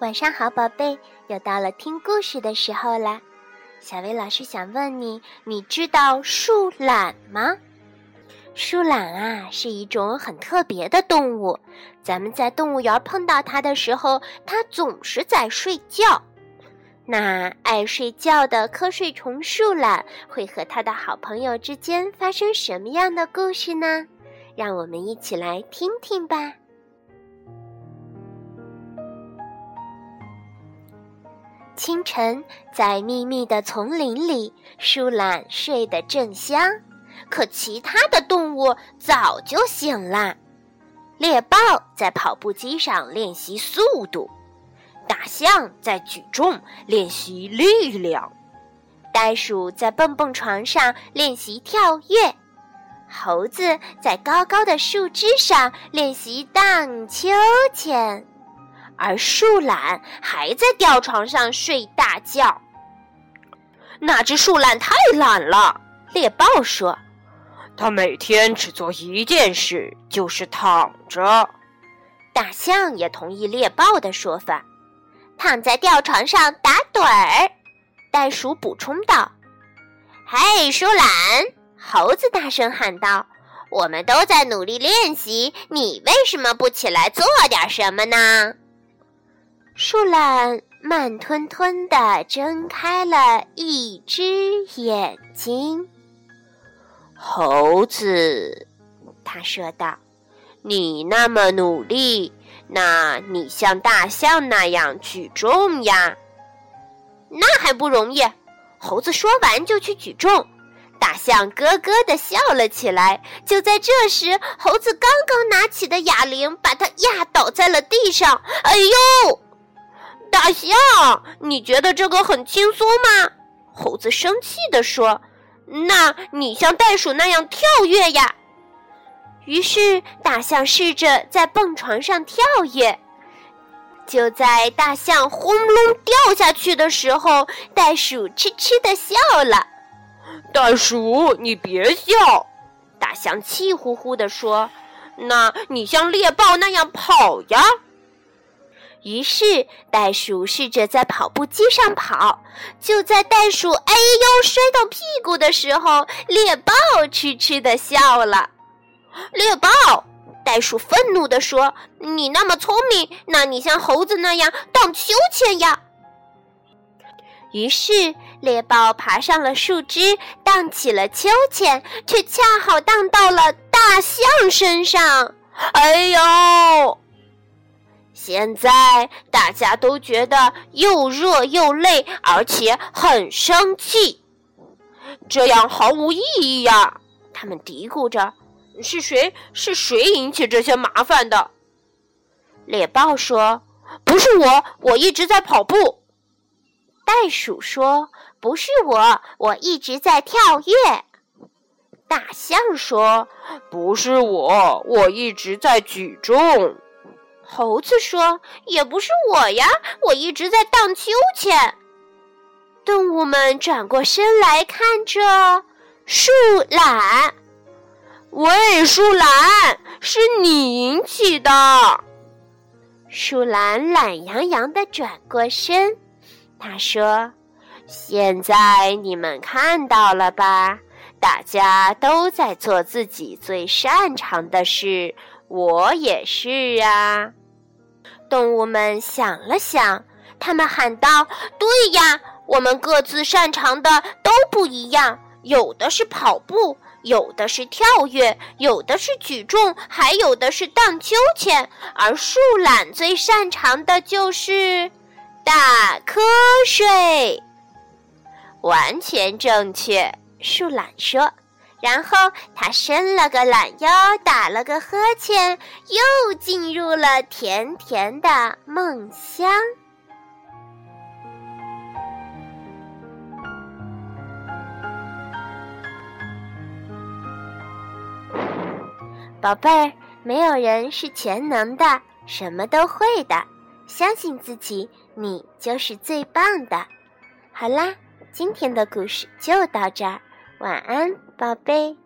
晚上好，宝贝，又到了听故事的时候啦。小薇老师想问你，你知道树懒吗？树懒啊，是一种很特别的动物。咱们在动物园碰到它的时候，它总是在睡觉。那爱睡觉的瞌睡虫树懒会和它的好朋友之间发生什么样的故事呢？让我们一起来听听吧。清晨，在密密的丛林里，树懒睡得正香，可其他的动物早就醒了。猎豹在跑步机上练习速度，大象在举重练习力量，袋鼠在蹦蹦床上练习跳跃，猴子在高高的树枝上练习荡秋千。而树懒还在吊床上睡大觉。那只树懒太懒了，猎豹说：“它每天只做一件事，就是躺着。”大象也同意猎豹的说法，躺在吊床上打盹儿。袋鼠补充道：“嘿，树懒！”猴子大声喊道：“我们都在努力练习，你为什么不起来做点什么呢？”树懒慢吞吞地睁开了一只眼睛。猴子，他说道：“你那么努力，那你像大象那样举重呀？那还不容易。”猴子说完就去举重。大象咯咯地笑了起来。就在这时，猴子刚刚拿起的哑铃把它压倒在了地上。哎呦！大象，你觉得这个很轻松吗？猴子生气地说：“那你像袋鼠那样跳跃呀。”于是大象试着在蹦床上跳跃。就在大象轰隆掉下去的时候，袋鼠痴痴地笑了。“袋鼠，你别笑！”大象气呼呼地说：“那你像猎豹那样跑呀。”于是，袋鼠试着在跑步机上跑。就在袋鼠哎呦摔到屁股的时候，猎豹痴痴的笑了。猎豹，袋鼠愤怒地说：“你那么聪明，那你像猴子那样荡秋千呀？”于是，猎豹爬上了树枝，荡起了秋千，却恰好荡到了大象身上。哎呦！现在大家都觉得又热又累，而且很生气，这样毫无意义呀！他们嘀咕着：“是谁？是谁引起这些麻烦的？”猎豹说：“不是我，我一直在跑步。”袋鼠说：“不是我，我一直在跳跃。”大象说：“不是我，我一直在举重。”猴子说：“也不是我呀，我一直在荡秋千。”动物们转过身来看着树懒。喂，树懒，是你引起的。树懒懒洋洋的转过身，他说：“现在你们看到了吧？大家都在做自己最擅长的事，我也是啊。”动物们想了想，他们喊道：“对呀，我们各自擅长的都不一样，有的是跑步，有的是跳跃，有的是举重，还有的是荡秋千。而树懒最擅长的就是打瞌睡。”完全正确，树懒说。然后他伸了个懒腰，打了个呵欠，又进入了甜甜的梦乡。宝贝儿，没有人是全能的，什么都会的。相信自己，你就是最棒的。好啦，今天的故事就到这儿。晚安，宝贝。